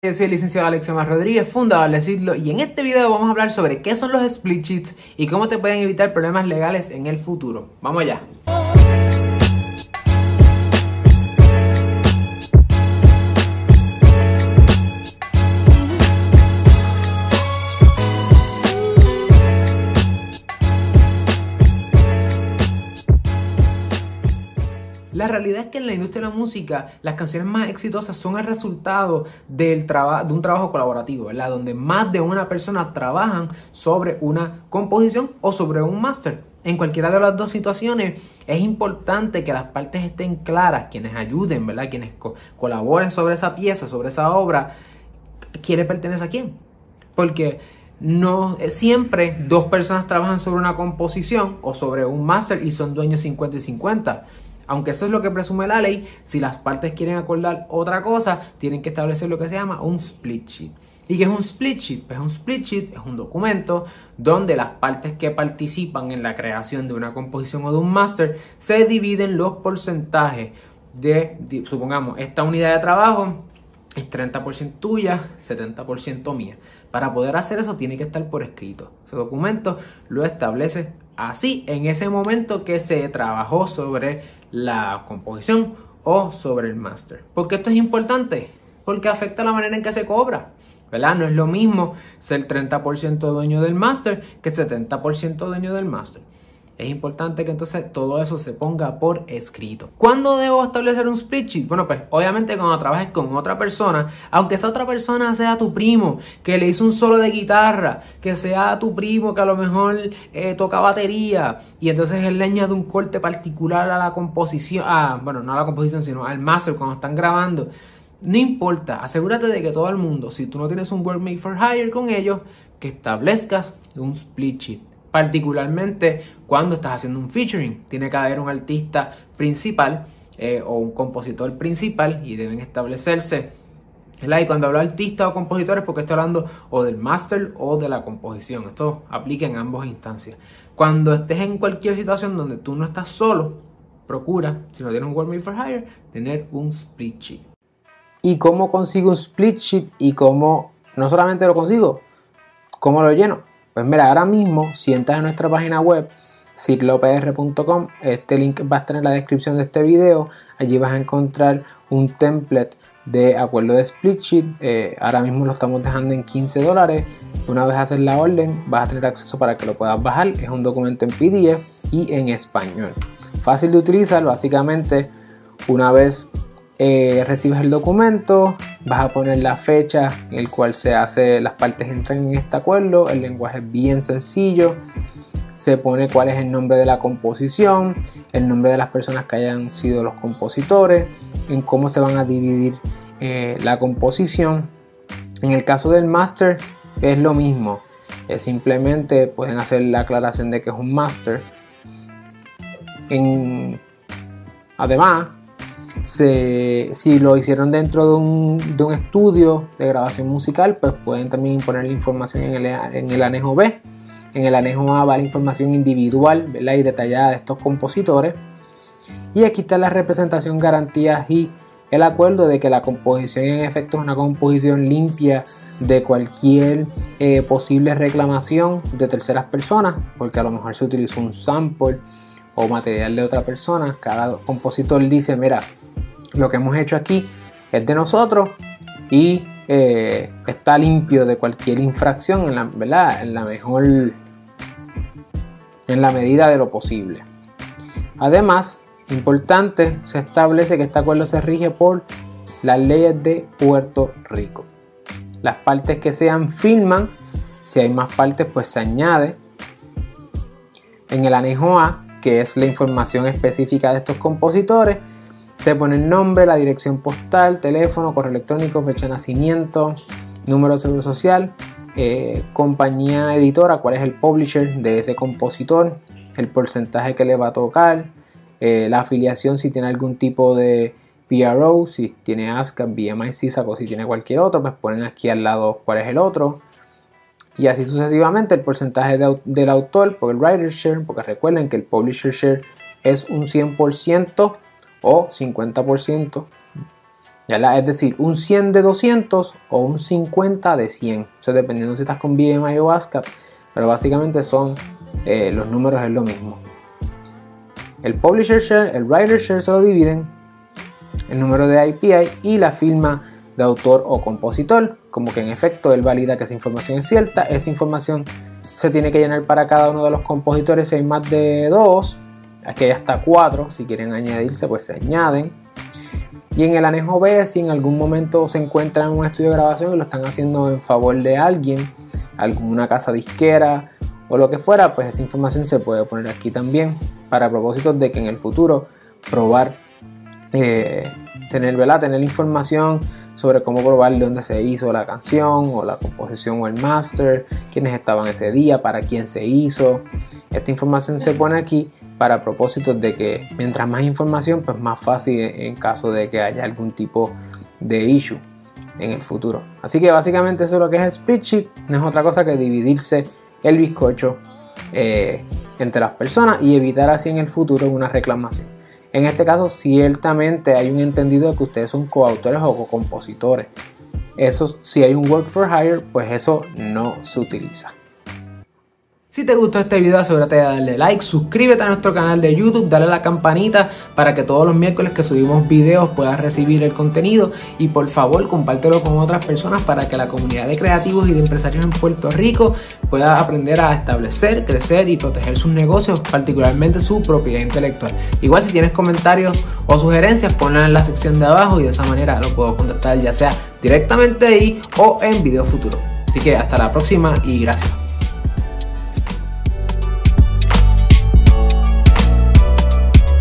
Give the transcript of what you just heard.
Yo soy el licenciado Alexiomar Rodríguez, fundador de Sidlo, y en este video vamos a hablar sobre qué son los split sheets y cómo te pueden evitar problemas legales en el futuro. Vamos allá. Realidad es que en la industria de la música las canciones más exitosas son el resultado del de un trabajo colaborativo, ¿verdad? Donde más de una persona trabajan sobre una composición o sobre un máster. En cualquiera de las dos situaciones es importante que las partes estén claras, quienes ayuden, ¿verdad? Quienes colaboren sobre esa pieza, sobre esa obra, quiere pertenecer a quién. Porque no siempre dos personas trabajan sobre una composición o sobre un máster y son dueños 50 y 50 aunque eso es lo que presume la ley, si las partes quieren acordar otra cosa, tienen que establecer lo que se llama un split sheet. ¿Y qué es un split sheet? Pues un split sheet es un documento donde las partes que participan en la creación de una composición o de un máster se dividen los porcentajes de, supongamos, esta unidad de trabajo es 30% tuya, 70% mía. Para poder hacer eso tiene que estar por escrito. Ese documento lo establece así en ese momento que se trabajó sobre la composición o sobre el máster. ¿Por qué esto es importante? Porque afecta la manera en que se cobra. ¿verdad? No es lo mismo ser 30% dueño del máster que 70% dueño del máster es importante que entonces todo eso se ponga por escrito. ¿Cuándo debo establecer un split sheet? Bueno, pues obviamente cuando trabajes con otra persona, aunque esa otra persona sea tu primo, que le hizo un solo de guitarra, que sea tu primo que a lo mejor eh, toca batería y entonces él le añade un corte particular a la composición, ah, bueno, no a la composición, sino al master cuando están grabando. No importa, asegúrate de que todo el mundo, si tú no tienes un Workmate for Hire con ellos, que establezcas un split sheet particularmente cuando estás haciendo un featuring. Tiene que haber un artista principal eh, o un compositor principal y deben establecerse. Y cuando hablo de artista o compositores, porque estoy hablando o del master o de la composición. Esto aplica en ambas instancias. Cuando estés en cualquier situación donde tú no estás solo, procura, si no tienes un World for Hire, tener un split sheet. ¿Y cómo consigo un split sheet? Y cómo, no solamente lo consigo, ¿cómo lo lleno? Pues mira, ahora mismo, si entras en nuestra página web, ciclopr.com, este link va a estar en la descripción de este video. Allí vas a encontrar un template de acuerdo de split sheet. Eh, ahora mismo lo estamos dejando en 15 dólares. Una vez haces la orden, vas a tener acceso para que lo puedas bajar. Es un documento en PDF y en español. Fácil de utilizar, básicamente, una vez eh, recibes el documento, vas a poner la fecha en el cual se hace, las partes entran en este acuerdo, el lenguaje es bien sencillo, se pone cuál es el nombre de la composición, el nombre de las personas que hayan sido los compositores, en cómo se van a dividir eh, la composición. En el caso del master es lo mismo, simplemente pueden hacer la aclaración de que es un master. En, si lo hicieron dentro de un, estudio de grabación musical, pues pueden también poner la información en el, en anejo B. En el anejo A va la información individual y detallada de estos compositores. Y aquí está la representación, garantías y el acuerdo de que la composición en efecto es una composición limpia de cualquier eh, posible reclamación de terceras personas, porque a lo mejor se utilizó un sample o material de otra persona. Cada compositor dice, mira, lo que hemos hecho aquí es de nosotros y eh, está limpio de cualquier infracción en la, ¿verdad? en la mejor en la medida de lo posible. Además, importante, se establece que este acuerdo se rige por las leyes de Puerto Rico. Las partes que sean firman, si hay más partes, pues se añade en el anejo A, que es la información específica de estos compositores, se pone el nombre, la dirección postal, teléfono, correo electrónico, fecha de nacimiento, número de seguro social, eh, compañía editora, cuál es el publisher de ese compositor, el porcentaje que le va a tocar, eh, la afiliación si tiene algún tipo de PRO, si tiene ASCAP, BMI, CISAC o si tiene cualquier otro, pues ponen aquí al lado cuál es el otro. Y así sucesivamente el porcentaje del autor por el writer share, porque recuerden que el publisher share es un 100% o 50% Es decir, un 100 de 200 o un 50 de 100. O dependiendo si estás con BMI o ASCAP. Pero básicamente son eh, los números es lo mismo. El publisher share, el writer share se lo dividen. El número de IPI y la firma de autor o compositor. Como que en efecto él valida que esa información es cierta. Esa información se tiene que llenar para cada uno de los compositores si hay más de dos. Aquí hay hasta cuatro. Si quieren añadirse, pues se añaden. Y en el anejo B, si en algún momento se encuentran en un estudio de grabación y lo están haciendo en favor de alguien, alguna casa disquera o lo que fuera, pues esa información se puede poner aquí también para propósitos de que en el futuro probar, eh, tener, tener información sobre cómo probar de dónde se hizo la canción o la composición o el master, quiénes estaban ese día, para quién se hizo. Esta información se pone aquí para propósitos de que mientras más información, pues más fácil en caso de que haya algún tipo de issue en el futuro. Así que básicamente eso es lo que es spreadsheet, no es otra cosa que dividirse el bizcocho eh, entre las personas y evitar así en el futuro una reclamación. En este caso, ciertamente hay un entendido de que ustedes son coautores o co-compositores. Eso, si hay un work for hire, pues eso no se utiliza. Si te gustó este video asegúrate de darle like, suscríbete a nuestro canal de YouTube, dale a la campanita para que todos los miércoles que subimos videos puedas recibir el contenido y por favor compártelo con otras personas para que la comunidad de creativos y de empresarios en Puerto Rico pueda aprender a establecer, crecer y proteger sus negocios, particularmente su propiedad intelectual. Igual si tienes comentarios o sugerencias, ponlas en la sección de abajo y de esa manera lo puedo contactar ya sea directamente ahí o en video futuro. Así que hasta la próxima y gracias.